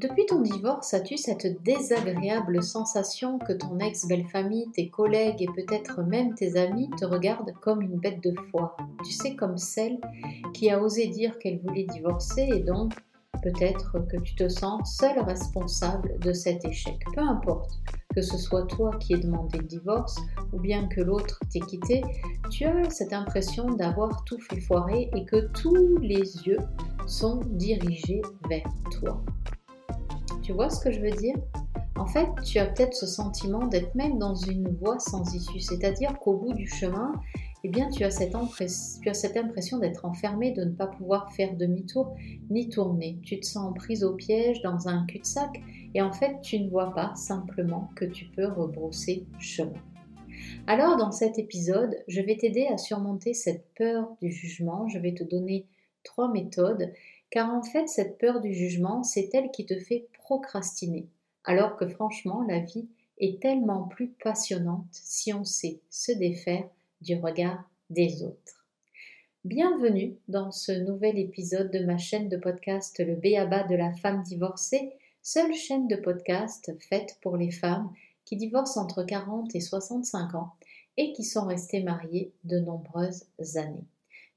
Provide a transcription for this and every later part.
Depuis ton divorce, as-tu cette désagréable sensation que ton ex-belle-famille, tes collègues et peut-être même tes amis te regardent comme une bête de foire Tu sais, comme celle qui a osé dire qu'elle voulait divorcer et donc peut-être que tu te sens seul responsable de cet échec. Peu importe que ce soit toi qui aies demandé le divorce ou bien que l'autre t'ait quitté, tu as cette impression d'avoir tout fait foirer et que tous les yeux sont dirigés vers toi. Tu vois ce que je veux dire? En fait, tu as peut-être ce sentiment d'être même dans une voie sans issue, c'est-à-dire qu'au bout du chemin, eh bien, tu as cette, tu as cette impression d'être enfermé, de ne pas pouvoir faire demi-tour ni tourner. Tu te sens prise au piège dans un cul-de-sac et en fait, tu ne vois pas simplement que tu peux rebrousser chemin. Alors, dans cet épisode, je vais t'aider à surmonter cette peur du jugement. Je vais te donner trois méthodes car en fait cette peur du jugement, c'est elle qui te fait procrastiner, alors que franchement la vie est tellement plus passionnante si on sait se défaire du regard des autres. Bienvenue dans ce nouvel épisode de ma chaîne de podcast Le Béaba de la femme divorcée, seule chaîne de podcast faite pour les femmes qui divorcent entre 40 et 65 ans et qui sont restées mariées de nombreuses années.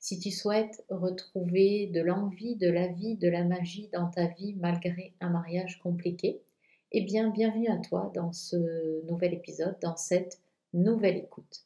Si tu souhaites retrouver de l'envie, de la vie, de la magie dans ta vie malgré un mariage compliqué, eh bien bienvenue à toi dans ce nouvel épisode, dans cette nouvelle écoute.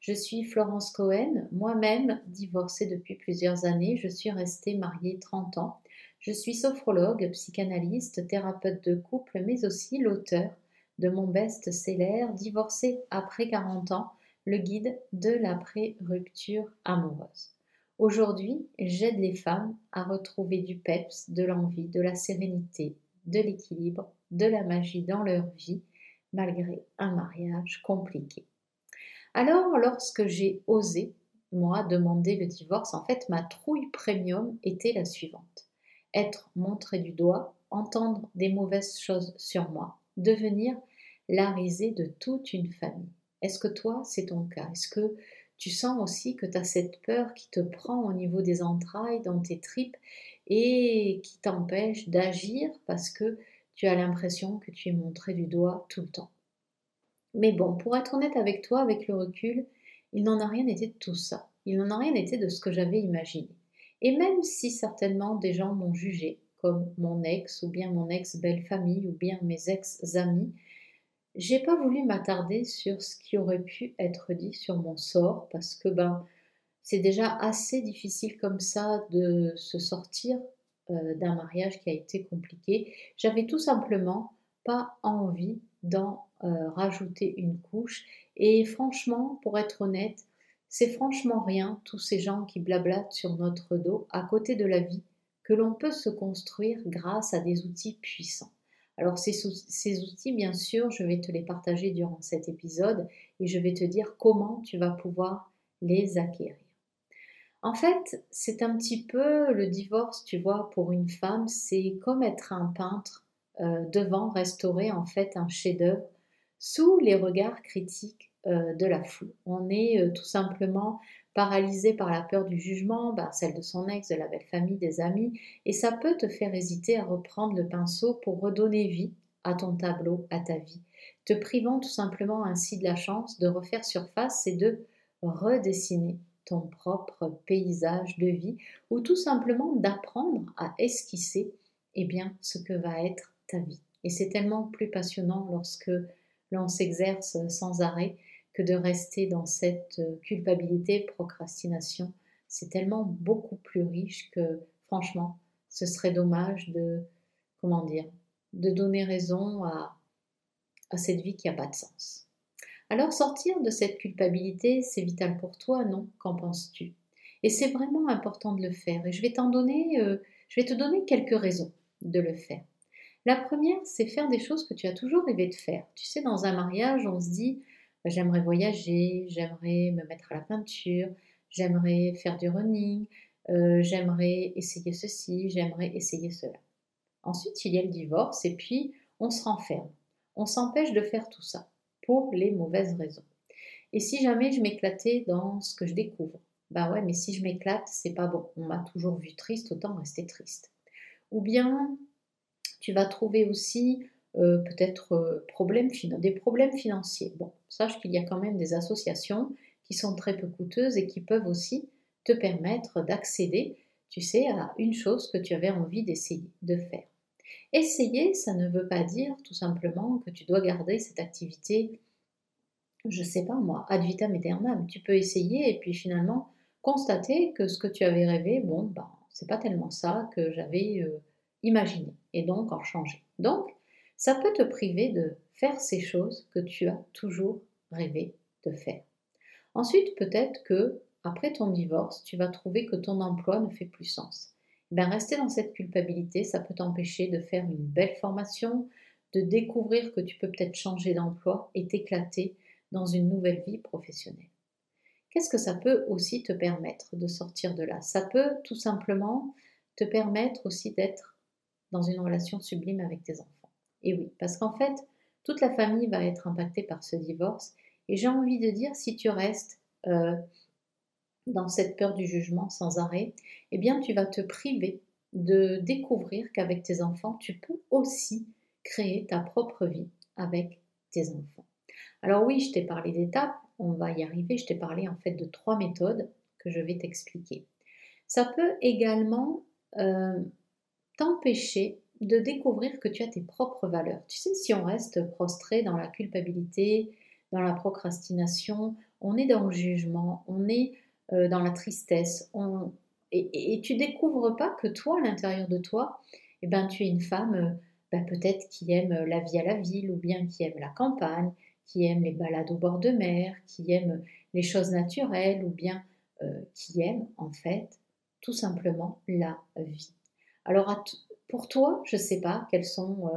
Je suis Florence Cohen, moi-même divorcée depuis plusieurs années, je suis restée mariée 30 ans. Je suis sophrologue, psychanalyste, thérapeute de couple, mais aussi l'auteur de mon best-seller Divorcée après 40 ans, le guide de l'après-rupture amoureuse. Aujourd'hui, j'aide les femmes à retrouver du peps, de l'envie, de la sérénité, de l'équilibre, de la magie dans leur vie, malgré un mariage compliqué. Alors, lorsque j'ai osé, moi, demander le divorce, en fait, ma trouille premium était la suivante. Être montré du doigt, entendre des mauvaises choses sur moi, devenir la risée de toute une famille. Est-ce que toi, c'est ton cas? Est-ce que tu sens aussi que tu as cette peur qui te prend au niveau des entrailles, dans tes tripes, et qui t'empêche d'agir parce que tu as l'impression que tu es montré du doigt tout le temps. Mais bon, pour être honnête avec toi, avec le recul, il n'en a rien été de tout ça. Il n'en a rien été de ce que j'avais imaginé. Et même si certainement des gens m'ont jugé, comme mon ex, ou bien mon ex-belle-famille, ou bien mes ex-amis, j'ai pas voulu m'attarder sur ce qui aurait pu être dit sur mon sort parce que ben c'est déjà assez difficile comme ça de se sortir euh, d'un mariage qui a été compliqué. J'avais tout simplement pas envie d'en euh, rajouter une couche et franchement, pour être honnête, c'est franchement rien tous ces gens qui blablatent sur notre dos à côté de la vie que l'on peut se construire grâce à des outils puissants. Alors ces, outils, bien sûr, je vais te les partager durant cet épisode et je vais te dire comment tu vas pouvoir les acquérir. En fait, c'est un petit peu le divorce, tu vois, pour une femme, c'est comme être un peintre euh, devant restaurer en fait un chef-d'œuvre sous les regards critiques euh, de la foule. On est euh, tout simplement paralysé par la peur du jugement, bah, celle de son ex, de la belle famille, des amis, et ça peut te faire hésiter à reprendre le pinceau pour redonner vie à ton tableau, à ta vie, te privant tout simplement ainsi de la chance de refaire surface et de redessiner ton propre paysage de vie, ou tout simplement d'apprendre à esquisser eh bien, ce que va être ta vie. Et c'est tellement plus passionnant lorsque l'on s'exerce sans arrêt que de rester dans cette euh, culpabilité, procrastination. C'est tellement beaucoup plus riche que, franchement, ce serait dommage de, comment dire, de donner raison à, à cette vie qui n'a pas de sens. Alors sortir de cette culpabilité, c'est vital pour toi, non? Qu'en penses-tu? Et c'est vraiment important de le faire. Et je vais t'en donner, euh, je vais te donner quelques raisons de le faire. La première, c'est faire des choses que tu as toujours rêvé de faire. Tu sais, dans un mariage, on se dit, j'aimerais voyager, j'aimerais me mettre à la peinture, j'aimerais faire du running, euh, j'aimerais essayer ceci, j'aimerais essayer cela. Ensuite, il y a le divorce et puis on se renferme. On s'empêche de faire tout ça pour les mauvaises raisons. Et si jamais je m'éclatais dans ce que je découvre, bah ouais, mais si je m'éclate, c'est pas bon. On m'a toujours vu triste, autant rester triste. Ou bien Tu vas trouver aussi euh, peut-être euh, des problèmes financiers. Bon, sache qu'il y a quand même des associations qui sont très peu coûteuses et qui peuvent aussi te permettre d'accéder, tu sais, à une chose que tu avais envie d'essayer de faire. Essayer, ça ne veut pas dire tout simplement que tu dois garder cette activité, je sais pas moi, ad vitam aeternam. Tu peux essayer et puis finalement constater que ce que tu avais rêvé, bon, ben, c'est pas tellement ça que j'avais euh, imaginé et donc en changer. Donc, ça peut te priver de faire ces choses que tu as toujours rêvé de faire. Ensuite, peut-être que après ton divorce, tu vas trouver que ton emploi ne fait plus sens. Ben, rester dans cette culpabilité, ça peut t'empêcher de faire une belle formation, de découvrir que tu peux peut-être changer d'emploi et t'éclater dans une nouvelle vie professionnelle. Qu'est-ce que ça peut aussi te permettre de sortir de là? Ça peut tout simplement te permettre aussi d'être dans une relation sublime avec tes enfants. Et oui, parce qu'en fait, toute la famille va être impactée par ce divorce. Et j'ai envie de dire, si tu restes euh, dans cette peur du jugement sans arrêt, eh bien tu vas te priver de découvrir qu'avec tes enfants, tu peux aussi créer ta propre vie avec tes enfants. Alors oui, je t'ai parlé d'étapes, on va y arriver, je t'ai parlé en fait de trois méthodes que je vais t'expliquer. Ça peut également euh, t'empêcher de découvrir que tu as tes propres valeurs. Tu sais, si on reste prostré dans la culpabilité, dans la procrastination, on est dans le jugement, on est euh, dans la tristesse. Et, tu découvres pas que toi, à l'intérieur de toi, eh ben, tu es une femme euh, ben, peut-être qui aime la vie à la ville ou bien qui aime la campagne, qui aime les balades au bord de mer, qui aime les choses naturelles ou bien euh, qui aime en fait tout simplement la vie. Alors pour toi, je ne sais pas quelles sont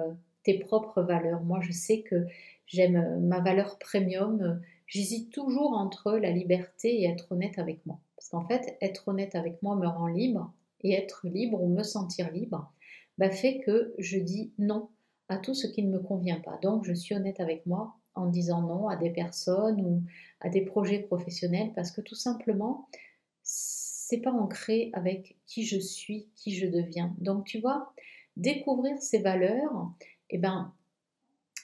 tes propres valeurs. Moi, je sais que j'aime ma valeur premium j'hésite toujours entre la liberté et être honnête avec moi. Parce qu'en fait, être honnête avec moi me rend libre, et être libre ou me sentir libre bah, fait que je dis non à tout ce qui ne me convient pas. Donc, je suis honnête avec moi en disant non à des personnes ou à des projets professionnels parce que tout simplement, c'est pas ancré avec qui je suis, qui je deviens. Donc, tu vois, découvrir ces valeurs, eh ben,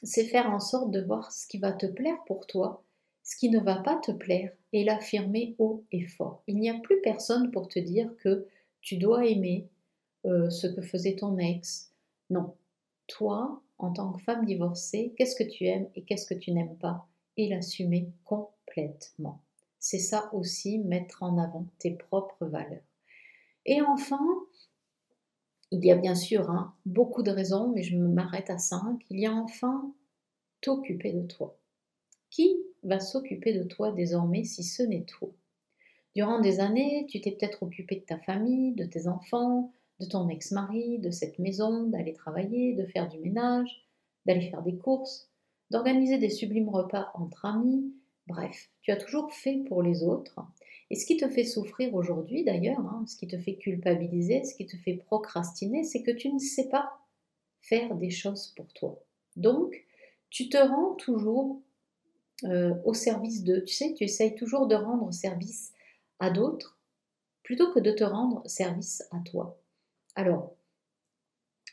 c'est faire en sorte de voir ce qui va te plaire pour toi ce qui ne va pas te plaire et l'affirmer haut et fort. Il n'y a plus personne pour te dire que tu dois aimer euh, ce que faisait ton ex. Non. Toi, en tant que femme divorcée, qu'est-ce que tu aimes et qu'est-ce que tu n'aimes pas? Et l'assumer complètement. C'est ça aussi, mettre en avant tes propres valeurs. Et enfin, il y a bien sûr hein, beaucoup de raisons, mais je m'arrête à cinq. Il y a enfin t'occuper de toi. Qui va s'occuper de toi désormais si ce n'est toi? Durant des années, tu t'es peut-être occupé de ta famille, de tes enfants, de ton ex-mari, de cette maison, d'aller travailler, de faire du ménage, d'aller faire des courses, d'organiser des sublimes repas entre amis, bref, tu as toujours fait pour les autres. Et ce qui te fait souffrir aujourd'hui d'ailleurs, hein, ce qui te fait culpabiliser, ce qui te fait procrastiner, c'est que tu ne sais pas faire des choses pour toi. Donc, tu te rends toujours euh, au service de. Tu sais, tu essayes toujours de rendre service à d'autres plutôt que de te rendre service à toi. Alors,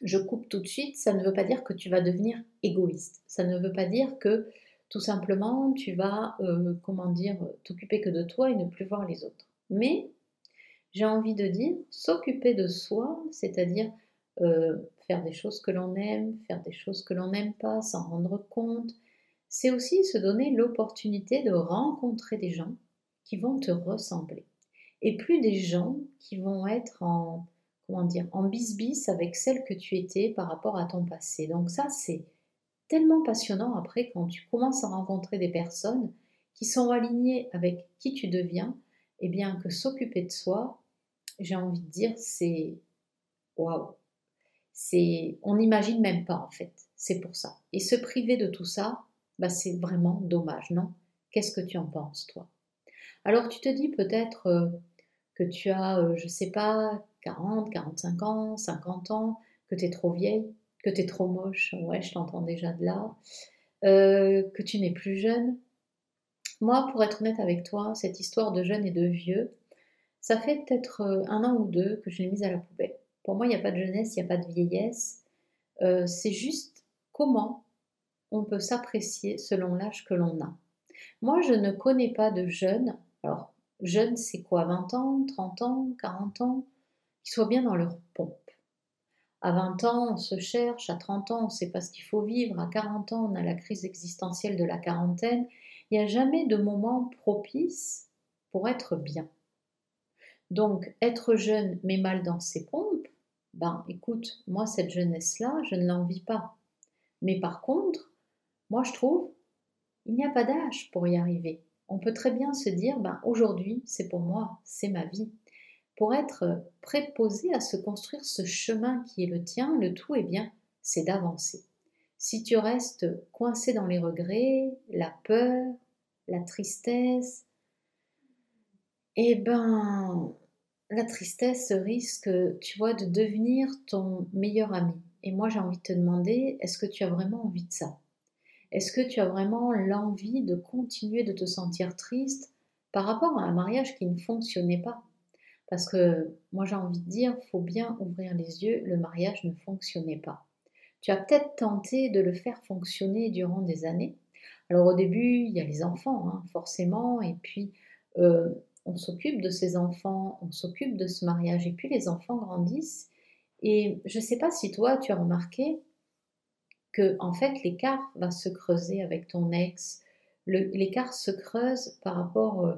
je coupe tout de suite, ça ne veut pas dire que tu vas devenir égoïste. Ça ne veut pas dire que tout simplement tu vas, euh, comment dire, t'occuper que de toi et ne plus voir les autres. Mais j'ai envie de dire, s'occuper de soi, c'est-à-dire euh, faire des choses que l'on aime, faire des choses que l'on n'aime pas, s'en rendre compte, c'est aussi se donner l'opportunité de rencontrer des gens qui vont te ressembler. Et plus des gens qui vont être en, comment dire, en bis-bis avec celle que tu étais par rapport à ton passé. Donc ça, c'est tellement passionnant après quand tu commences à rencontrer des personnes qui sont alignées avec qui tu deviens, et eh bien que s'occuper de soi, j'ai envie de dire, c'est waouh. C'est on n'imagine même pas en fait. C'est pour ça. Et se priver de tout ça, bah, c'est vraiment dommage, non? Qu'est-ce que tu en penses, toi? Alors tu te dis peut-être euh, que tu as, euh, je sais pas, 40, 45 ans, 50 ans, que tu es trop vieille, que tu es trop moche, ouais, je t'entends déjà de là, euh, que tu n'es plus jeune. Moi, pour être honnête avec toi, cette histoire de jeune et de vieux, ça fait peut-être un an ou deux que je l'ai mise à la poubelle. Pour moi, il n'y a pas de jeunesse, il n'y a pas de vieillesse. euh, c'est juste comment on peut s'apprécier selon l'âge que l'on a. Moi, je ne connais pas de jeunes, alors jeunes c'est quoi 20 ans, 30 ans, 40 ans, qui soient bien dans leur pompe. À 20 ans, on se cherche, à 30 ans, on ne sait pas qu'il faut vivre, à 40 ans, on a la crise existentielle de la quarantaine. Il n'y a jamais de moment propice pour être bien. Donc, être jeune mais mal dans ses pompes, ben écoute, moi, cette jeunesse-là, je ne l'envie pas. Mais par contre, moi, je trouve, il n'y a pas d'âge pour y arriver. On peut très bien se dire, ben aujourd'hui, c'est pour moi, c'est ma vie. Pour être préposé à se construire ce chemin qui est le tien, le tout, eh bien, c'est d'avancer. Si tu restes coincé dans les regrets, la peur, la tristesse, eh ben, la tristesse risque, tu vois, de devenir ton meilleur ami. Et moi, j'ai envie de te demander, est-ce que tu as vraiment envie de ça? Est-ce que tu as vraiment l'envie de continuer de te sentir triste par rapport à un mariage qui ne fonctionnait pas? Parce que moi, j'ai envie de dire, faut bien ouvrir les yeux, le mariage ne fonctionnait pas. Tu as peut-être tenté de le faire fonctionner durant des années. Alors au début, il y a les enfants, hein, forcément, et puis euh, on s'occupe de ces enfants, on s'occupe de ce mariage, et puis les enfants grandissent. Et je ne sais pas si toi, tu as remarqué que en fait l'écart va se creuser avec ton ex. L'écart se creuse par rapport euh,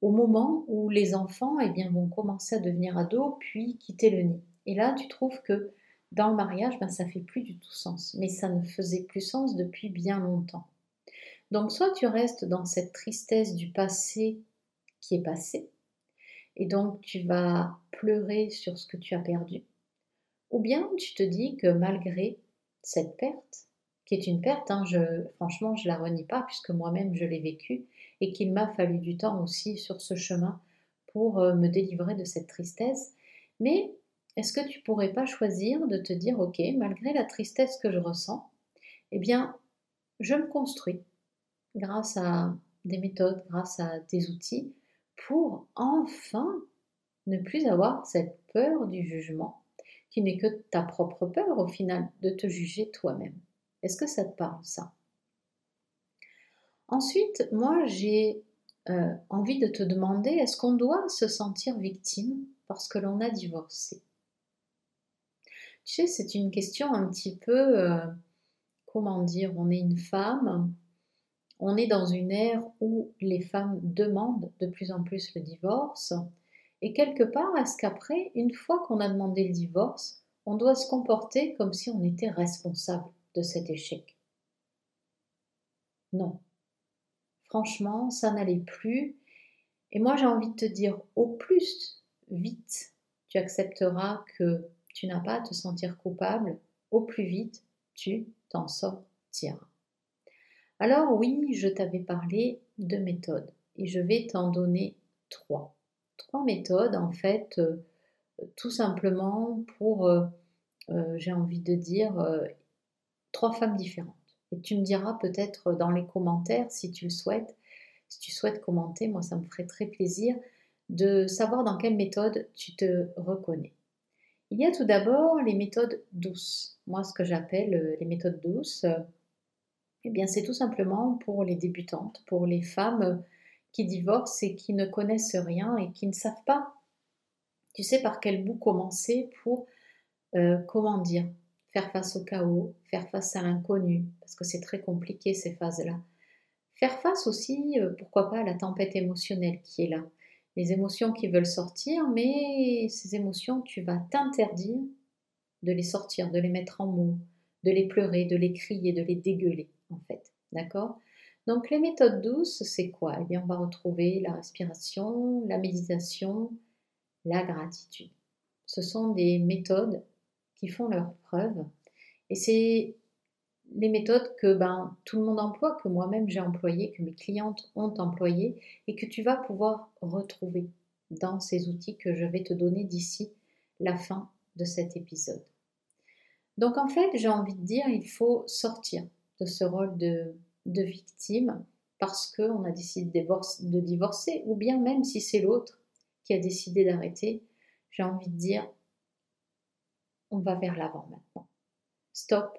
au moment où les enfants eh bien, vont commencer à devenir ados, puis quitter le nid. Et là, tu trouves que dans le mariage, ben, ça fait plus du tout sens. Mais ça ne faisait plus sens depuis bien longtemps. Donc soit tu restes dans cette tristesse du passé qui est passé. Et donc tu vas pleurer sur ce que tu as perdu. Ou bien tu te dis que malgré cette perte, qui est une perte, hein, je, franchement je la renie pas puisque moi-même je l'ai vécue et qu'il m'a fallu du temps aussi sur ce chemin pour euh, me délivrer de cette tristesse. Mais est-ce que tu pourrais pas choisir de te dire ok, malgré la tristesse que je ressens, eh bien je me construis grâce à des méthodes, grâce à des outils pour enfin ne plus avoir cette peur du jugement, qui n'est que ta propre peur au final de te juger toi-même. Est-ce que ça te parle ça? Ensuite, moi j'ai euh, envie de te demander, est-ce qu'on doit se sentir victime parce que l'on a divorcé? Tu sais, c'est une question un petit peu, euh, comment dire, on est une femme, on est dans une ère où les femmes demandent de plus en plus le divorce. Et quelque part, est-ce qu'après, une fois qu'on a demandé le divorce, on doit se comporter comme si on était responsable de cet échec? Non. Franchement, ça n'allait plus. Et moi, j'ai envie de te dire, au plus vite tu accepteras que tu n'as pas à te sentir coupable, au plus vite tu t'en sortiras. Alors oui, je t'avais parlé de méthodes et je vais t'en donner trois. Trois méthodes en fait, euh, tout simplement pour, euh, euh, j'ai envie de dire, trois femmes différentes. Et tu me diras peut-être dans les commentaires si tu le souhaites, si tu souhaites commenter, moi ça me ferait très plaisir de savoir dans quelle méthode tu te reconnais. Il y a tout d'abord les méthodes douces. Moi, ce que j'appelle les méthodes douces, eh bien, c'est tout simplement pour les débutantes, pour les femmes qui divorcent et qui ne connaissent rien et qui ne savent pas, tu sais, par quel bout commencer pour, euh, comment dire, faire face au chaos, faire face à l'inconnu, parce que c'est très compliqué ces phases-là. Faire face aussi, euh, pourquoi pas, à la tempête émotionnelle qui est là. Les émotions qui veulent sortir, mais ces émotions, tu vas t'interdire de les sortir, de les mettre en mots, de les pleurer, de les crier, de les dégueuler en fait. D'accord? Donc les méthodes douces, c'est quoi? Eh bien, on va retrouver la respiration, la méditation, la gratitude. Ce sont des méthodes qui font leur preuve. Et c'est les méthodes que ben, tout le monde emploie, que moi-même j'ai employé, que mes clientes ont employé et que tu vas pouvoir retrouver dans ces outils que je vais te donner d'ici la fin de cet épisode. Donc en fait, j'ai envie de dire, il faut sortir de ce rôle de, victime parce qu'on a décidé de divorcer, ou bien même si c'est l'autre qui a décidé d'arrêter, j'ai envie de dire, on va vers l'avant maintenant. stop,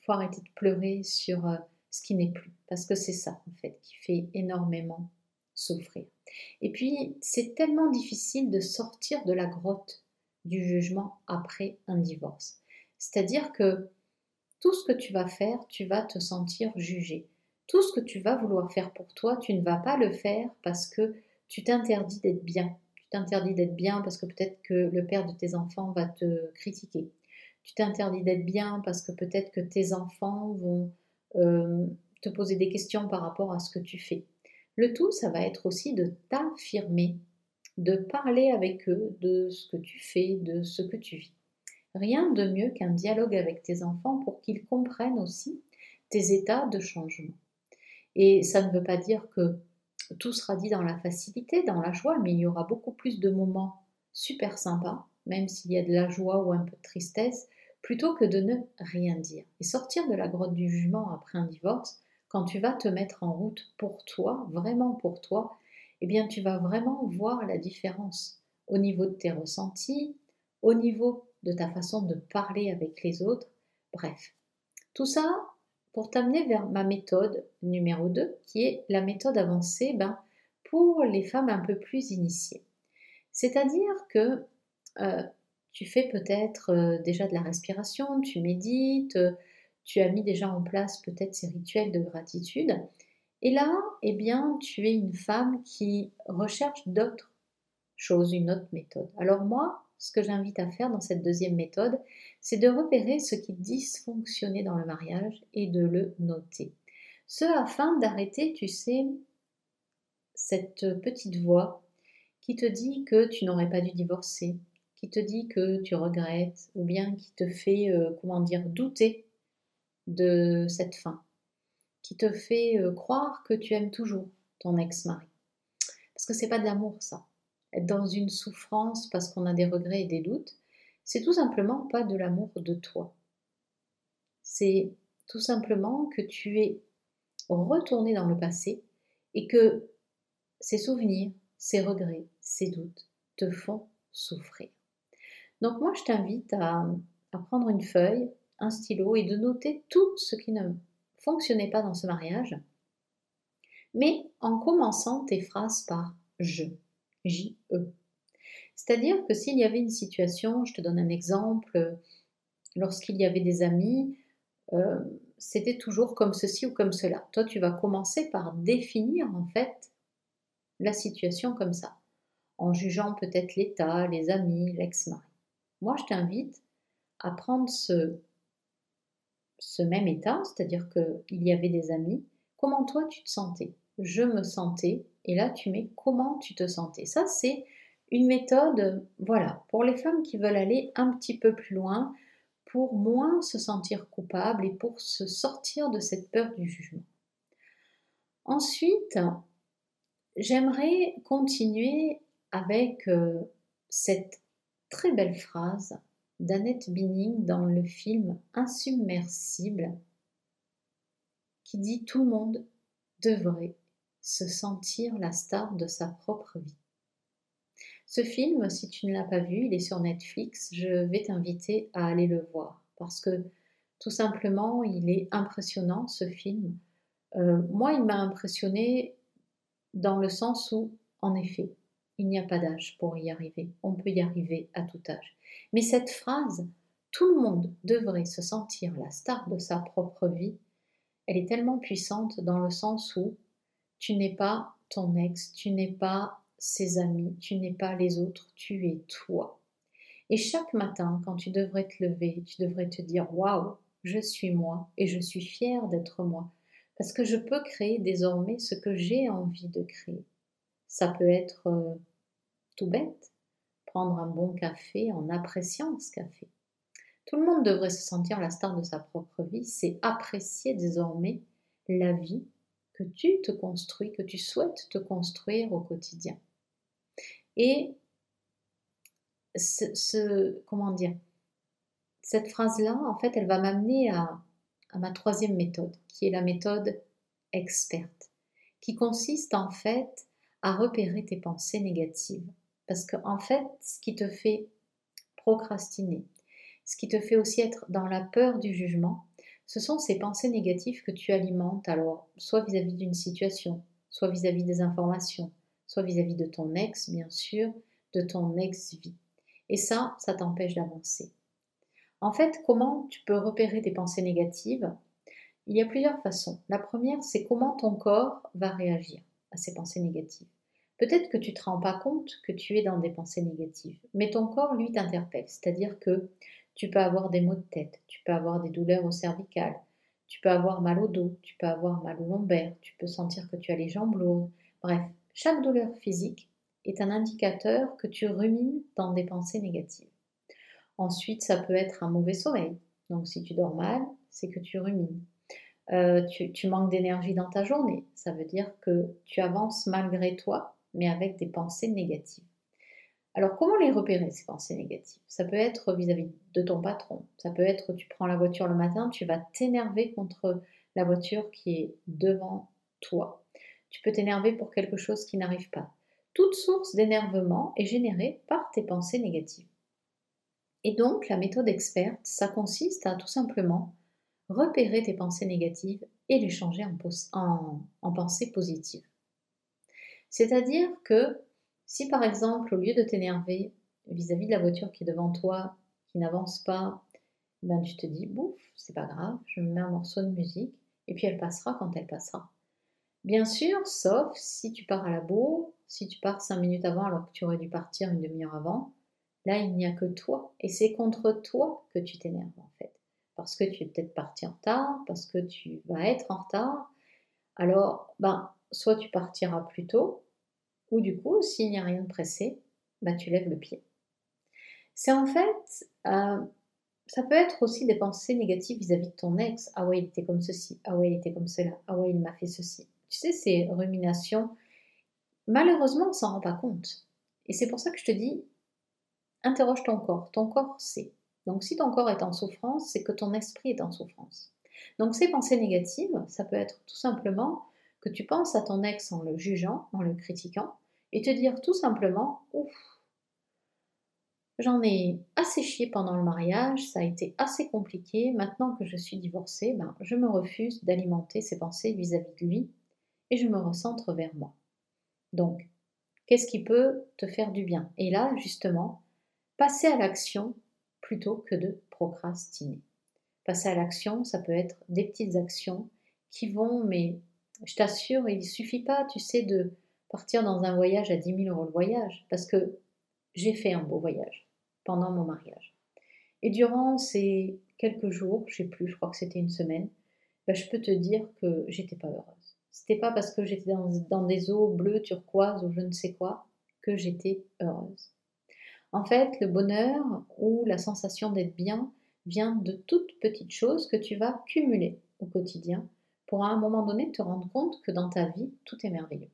faut arrêter de pleurer sur euh, ce qui n'est plus, parce que c'est ça en fait qui fait énormément souffrir. Et puis c'est tellement difficile de sortir de la grotte du jugement après un divorce. C'est-à-dire que tout ce que tu vas faire, tu vas te sentir jugé. Tout ce que tu vas vouloir faire pour toi, tu ne vas pas le faire parce que tu t'interdis d'être bien. Tu t'interdis d'être bien parce que peut-être que le père de tes enfants va te critiquer. Tu t'interdis d'être bien parce que peut-être que tes enfants vont euh, te poser des questions par rapport à ce que tu fais. Le tout, ça va être aussi de t'affirmer, de parler avec eux de ce que tu fais, de ce que tu vis. Rien de mieux qu'un dialogue avec tes enfants pour qu'ils comprennent aussi tes états de changement. Et ça ne veut pas dire que tout sera dit dans la facilité, dans la joie, mais il y aura beaucoup plus de moments super sympas, même s'il y a de la joie ou un peu de tristesse, plutôt que de ne rien dire. Et sortir de la grotte du jugement après un divorce, quand tu vas te mettre en route pour toi, vraiment pour toi, eh bien tu vas vraiment voir la différence au niveau de tes ressentis, au niveau de ta façon de parler avec les autres, bref. Tout ça pour t'amener vers ma méthode numéro 2, qui est la méthode avancée ben, pour les femmes un peu plus initiées. C'est-à-dire que euh, tu fais peut-être euh, déjà de la respiration, tu médites, tu as mis déjà en place peut-être ces rituels de gratitude. Et là, eh bien, tu es une femme qui recherche d'autres choses, une autre méthode. Alors moi, ce que j'invite à faire dans cette deuxième méthode, c'est de repérer ce qui dysfonctionnait dans le mariage et de le noter. Ce afin d'arrêter, tu sais, cette petite voix qui te dit que tu n'aurais pas dû divorcer, qui te dit que tu regrettes, ou bien qui te fait, euh, comment dire, douter de cette fin, qui te fait euh, croire que tu aimes toujours ton ex-mari. Parce que c'est pas de l'amour, ça. Dans une souffrance parce qu'on a des regrets et des doutes, c'est tout simplement pas de l'amour de toi. C'est tout simplement que tu es retourné dans le passé et que ces souvenirs, ces regrets, ces doutes te font souffrir. Donc moi, je t'invite à prendre une feuille, un stylo et de noter tout ce qui ne fonctionnait pas dans ce mariage, mais en commençant tes phrases par je, J-E. C'est-à-dire que s'il y avait une situation, je te donne un exemple, lorsqu'il y avait des amis, euh, c'était toujours comme ceci ou comme cela. Toi, tu vas commencer par définir en fait la situation comme ça, en jugeant peut-être l'état, les amis, l'ex-mari. Moi, je t'invite à prendre ce ce même état, c'est-à-dire qu'il y avait des amis, comment toi tu te sentais? Je me sentais, et là tu mets comment tu te sentais. Ça c'est une méthode, voilà, pour les femmes qui veulent aller un petit peu plus loin, pour moins se sentir coupable et pour se sortir de cette peur du jugement. Ensuite, j'aimerais continuer avec euh, cette très belle phrase d'Annette Binning dans le film Insubmersible qui dit tout le monde devrait se sentir la star de sa propre vie. Ce film, si tu ne l'as pas vu, il est sur Netflix, je vais t'inviter à aller le voir parce que tout simplement, il est impressionnant ce film. Euh, moi, il m'a impressionné dans le sens où, en effet, il n'y a pas d'âge pour y arriver. On peut y arriver à tout âge. Mais cette phrase, tout le monde devrait se sentir la star de sa propre vie, elle est tellement puissante dans le sens où tu n'es pas ton ex, tu n'es pas ses amis, tu n'es pas les autres, tu es toi. Et chaque matin, quand tu devrais te lever, tu devrais te dire Waouh, je suis moi et je suis fière d'être moi, parce que je peux créer désormais ce que j'ai envie de créer. Ça peut être euh, tout bête, prendre un bon café en appréciant ce café. Tout le monde devrait se sentir la star de sa propre vie, c'est apprécier désormais la vie que tu te construis, que tu souhaites te construire au quotidien. Et ce, comment dire, cette phrase-là, en fait, elle va m'amener à, à ma troisième méthode, qui est la méthode experte, qui consiste en fait à repérer tes pensées négatives. Parce qu'en en fait, ce qui te fait procrastiner, ce qui te fait aussi être dans la peur du jugement, ce sont ces pensées négatives que tu alimentes, alors soit vis-à-vis d'une situation, soit vis-à-vis des informations, soit vis-à-vis de ton ex, bien sûr, de ton ex-vie. Et ça, ça t'empêche d'avancer. En fait, comment tu peux repérer tes pensées négatives? Il y a plusieurs façons. La première, c'est comment ton corps va réagir à ces pensées négatives. Peut-être que tu ne te rends pas compte que tu es dans des pensées négatives, mais ton corps, lui, t'interpelle. C'est-à-dire que tu peux avoir des maux de tête, tu peux avoir des douleurs au cervical, tu peux avoir mal au dos, tu peux avoir mal au lombaire, tu peux sentir que tu as les jambes lourdes. Bref, chaque douleur physique est un indicateur que tu rumines dans des pensées négatives. Ensuite, ça peut être un mauvais sommeil. Donc si tu dors mal, c'est que tu rumines. Euh, tu, tu manques d'énergie dans ta journée. Ça veut dire que tu avances malgré toi, mais avec des pensées négatives. Alors, comment les repérer, ces pensées négatives? Ça peut être vis-à-vis de ton patron. Ça peut être, tu prends la voiture le matin, tu vas t'énerver contre la voiture qui est devant toi. Tu peux t'énerver pour quelque chose qui n'arrive pas. Toute source d'énervement est générée par tes pensées négatives. Et donc, la méthode experte, ça consiste à tout simplement repérer tes pensées négatives et les changer en, en pensées positives. C'est-à-dire que si par exemple, au lieu de t'énerver vis-à-vis de la voiture qui est devant toi, qui n'avance pas, ben tu te dis, bouf, c'est pas grave, je me mets un morceau de musique, et puis elle passera quand elle passera. Bien sûr, sauf si tu pars à la bourre, si tu pars cinq minutes avant alors que tu aurais dû partir une demi-heure avant, là il n'y a que toi, et c'est contre toi que tu t'énerves en fait. Parce que tu es peut-être parti en retard, parce que tu vas être en retard, alors ben, soit tu partiras plus tôt, ou du coup, s'il n'y a rien de pressé, bah, tu lèves le pied. C'est en fait, euh, ça peut être aussi des pensées négatives vis-à-vis de ton ex. Ah ouais, il était comme ceci. Ah ouais, il était comme cela. Ah ouais, il m'a fait ceci. Tu sais, ces ruminations, malheureusement, on s'en rend pas compte. Et c'est pour ça que je te dis, interroge ton corps. Ton corps sait. Donc si ton corps est en souffrance, c'est que ton esprit est en souffrance. Donc ces pensées négatives, ça peut être tout simplement tu penses à ton ex en le jugeant, en le critiquant, et te dire tout simplement Ouf, j'en ai assez chié pendant le mariage, ça a été assez compliqué, maintenant que je suis divorcée, ben, je me refuse d'alimenter ces pensées vis-à-vis de lui et je me recentre vers moi. Donc, qu'est-ce qui peut te faire du bien? Et là, justement, passer à l'action plutôt que de procrastiner. Passer à l'action, ça peut être des petites actions qui vont mais je t'assure, il ne suffit pas, tu sais, de partir dans un voyage à 10 000 euros le voyage, parce que j'ai fait un beau voyage pendant mon mariage. Et durant ces quelques jours, je sais plus, je crois que c'était une semaine, ben, je peux te dire que j'étais pas heureuse. C'était pas parce que j'étais dans, dans, des eaux bleues, turquoises ou je ne sais quoi que j'étais heureuse. En fait, le bonheur ou la sensation d'être bien vient de toutes petites choses que tu vas cumuler au quotidien pour à un moment donné te rendre compte que dans ta vie, tout est merveilleux.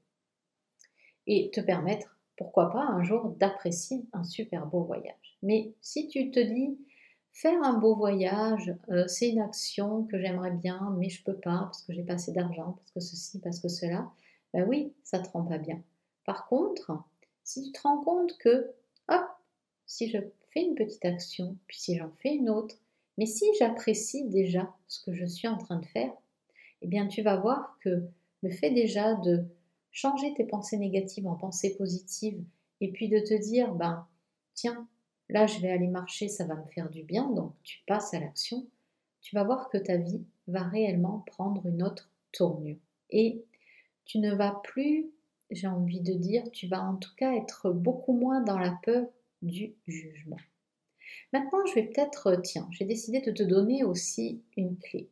Et te permettre, pourquoi pas, un jour d'apprécier un super beau voyage. Mais si tu te dis, faire un beau voyage, euh, c'est une action que j'aimerais bien, mais je peux pas parce que j'ai pas assez d'argent, parce que ceci, parce que cela, ben oui, ça te rend pas bien. Par contre, si tu te rends compte que, hop, si je fais une petite action, puis si j'en fais une autre, mais si j'apprécie déjà ce que je suis en train de faire, eh bien tu vas voir que le fait déjà de changer tes pensées négatives en pensées positives et puis de te dire, ben tiens, là je vais aller marcher, ça va me faire du bien, donc tu passes à l'action, tu vas voir que ta vie va réellement prendre une autre tournure. Et tu ne vas plus, j'ai envie de dire, tu vas en tout cas être beaucoup moins dans la peur du jugement. Maintenant, je vais peut-être, tiens, j'ai décidé de te donner aussi une clé.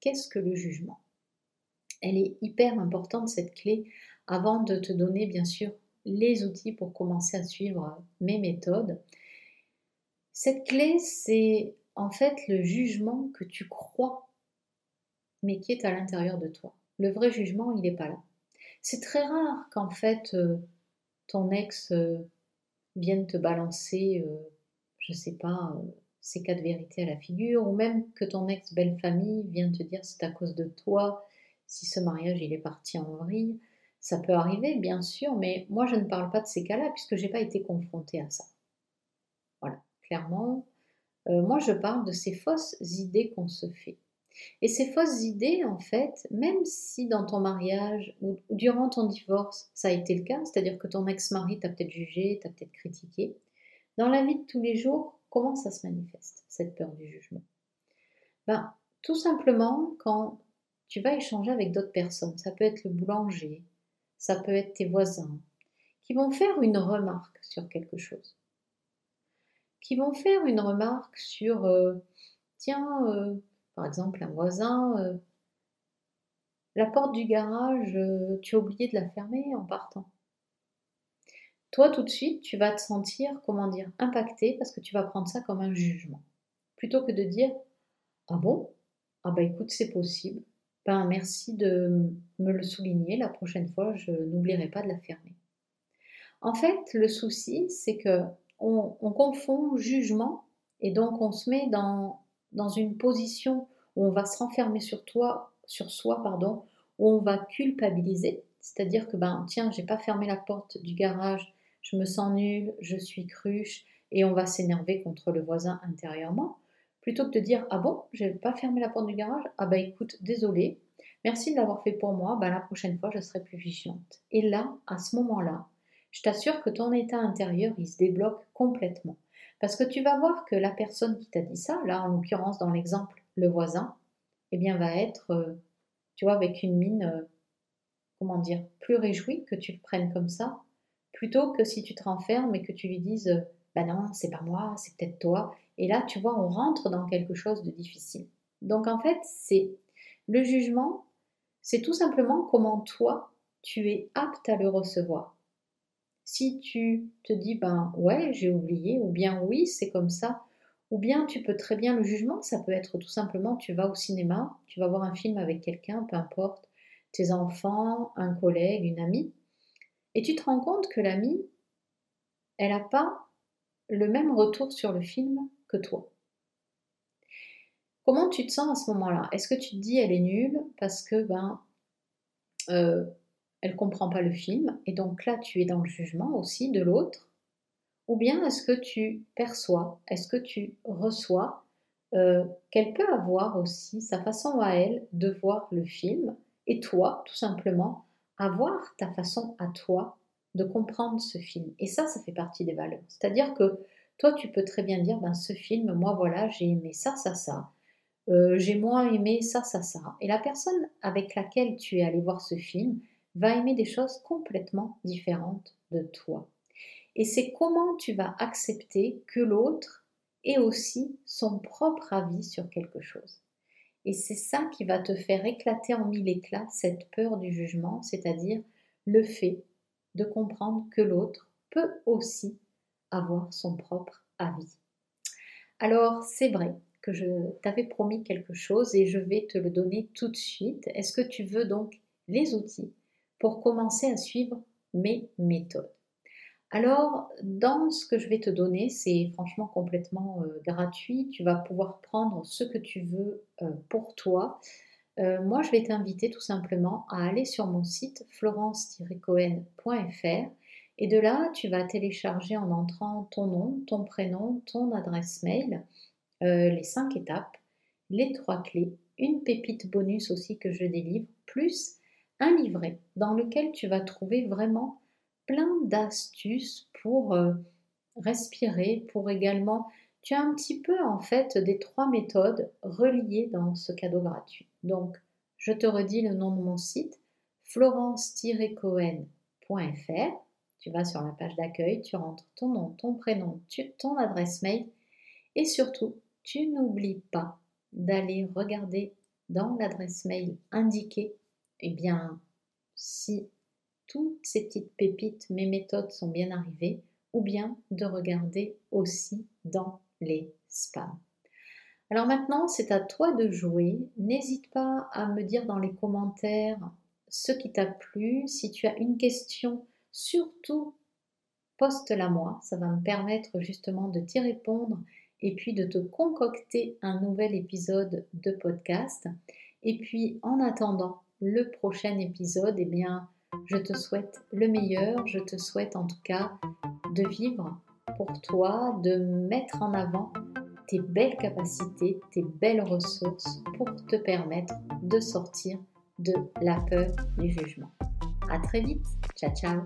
Qu'est-ce que le jugement? Elle est hyper importante cette clé avant de te donner bien sûr les outils pour commencer à suivre mes méthodes. Cette clé, c'est en fait le jugement que tu crois, mais qui est à l'intérieur de toi. Le vrai jugement, il n'est pas là. C'est très rare qu'en fait euh, ton ex euh, vienne te balancer, je euh, je sais pas, ces quatre vérités à la figure, ou même que ton ex belle famille vienne te dire c'est à cause de toi, si ce mariage il est parti en vrille. Ça peut arriver, bien sûr, mais moi je ne parle pas de ces cas-là puisque je n'ai pas été confrontée à ça. Voilà, clairement, Euh, moi, je parle de ces fausses idées qu'on se fait. Et ces fausses idées, en fait, même si dans ton mariage ou durant ton divorce, ça a été le cas, c'est-à-dire que ton ex-mari t'a peut-être jugé, t'a peut-être critiqué, dans la vie de tous les jours, comment ça se manifeste, cette peur du jugement? Ben, Tout simplement quand tu vas échanger avec d'autres personnes. Ça peut être le boulanger, ça peut être tes voisins, qui vont faire une remarque sur quelque chose. Qui vont faire une remarque sur, euh, tiens, euh, par exemple, un voisin, euh, la porte du garage, tu as oublié de la fermer en partant. Toi, tout de suite, tu vas te sentir, comment dire, impacté parce que tu vas prendre ça comme un jugement. Plutôt que de dire, ah bon? Ah bah écoute, c'est possible. Ben merci de me le souligner. La prochaine fois, je n'oublierai pas de la fermer. En fait, le souci, c'est que on, confond jugement et donc on se met dans, une position où on va se renfermer sur toi, sur soi, pardon, où on va culpabiliser. C'est-à-dire que ben tiens, j'ai pas fermé la porte du garage, je me sens nulle, je suis cruche, et on va s'énerver contre le voisin intérieurement, plutôt que de dire ah bon, j'ai pas fermé la porte du garage, ah bah écoute, désolé, merci de l'avoir fait pour moi, bah la prochaine fois je serai plus vigilante. Et là, à ce moment-là, je t'assure que ton état intérieur, il se débloque complètement. Parce que tu vas voir que la personne qui t'a dit ça, là en l'occurrence dans l'exemple, le voisin, eh bien va être, euh, tu vois, avec une mine, euh, comment dire, plus réjouie que tu le prennes comme ça, plutôt que si tu te renfermes et que tu lui dises bah non, c'est pas moi, c'est peut-être toi. Et là, tu vois, on rentre dans quelque chose de difficile. Donc en fait, c'est le jugement, c'est tout simplement comment toi, tu es apte à le recevoir. Si tu te dis ben ouais, j'ai oublié ou bien oui, c'est comme ça, ou bien tu peux très bien le jugement, ça peut être tout simplement tu vas au cinéma, tu vas voir un film avec quelqu'un, peu importe, tes enfants, un collègue, une amie, et tu te rends compte que l'amie, elle n'a pas le même retour sur le film que toi. Comment tu te sens à ce moment-là? Est-ce que tu te dis elle est nulle parce que ben euh, elle comprend pas le film et donc là tu es dans le jugement aussi de l'autre? Ou bien est-ce que tu perçois, est-ce que tu reçois euh, qu'elle peut avoir aussi sa façon à elle de voir le film et toi tout simplement avoir ta façon à toi de comprendre ce film? Et ça, ça fait partie des valeurs. C'est-à-dire que toi, tu peux très bien dire, ben, ce film, moi, voilà, j'ai aimé ça, ça, ça. Euh, j'ai moins aimé ça, ça, ça. Et la personne avec laquelle tu es allé voir ce film va aimer des choses complètement différentes de toi. Et c'est comment tu vas accepter que l'autre ait aussi son propre avis sur quelque chose. Et c'est ça qui va te faire éclater en mille éclats cette peur du jugement, c'est-à-dire le fait de comprendre que l'autre peut aussi avoir son propre avis. Alors, c'est vrai que je t'avais promis quelque chose et je vais te le donner tout de suite. Est-ce que tu veux donc les outils pour commencer à suivre mes méthodes? Alors, dans ce que je vais te donner, c'est franchement complètement euh, gratuit. Tu vas pouvoir prendre ce que tu veux euh, pour toi. Euh, moi, je vais t'inviter tout simplement à aller sur mon site florence-cohen.fr et de là, tu vas télécharger en entrant ton nom, ton prénom, ton adresse mail, les cinq étapes, les trois clés, une pépite bonus aussi que je délivre, plus un livret dans lequel tu vas trouver vraiment plein d'astuces pour euh, respirer, pour également... Tu as un petit peu en fait des trois méthodes reliées dans ce cadeau gratuit. Donc, je te redis le nom de mon site, florence-cohen.fr. Tu vas sur la page d'accueil, tu rentres ton nom, ton prénom, ton adresse mail et surtout, tu n'oublies pas d'aller regarder dans l'adresse mail indiquée, eh bien, si toutes ces petites pépites, mes méthodes sont bien arrivées, ou bien de regarder aussi dans les spams. Alors maintenant, c'est à toi de jouer. N'hésite pas à me dire dans les commentaires ce qui t'a plu. Si tu as une question, surtout poste-la moi. Ça va me permettre justement de t'y répondre et puis de te concocter un nouvel épisode de podcast. Et puis en attendant le prochain épisode, eh bien, je te souhaite le meilleur, je te souhaite en tout cas de vivre pour toi, de mettre en avant tes belles capacités, tes belles ressources pour te permettre de sortir de la peur du jugement. À très vite. Ciao ciao.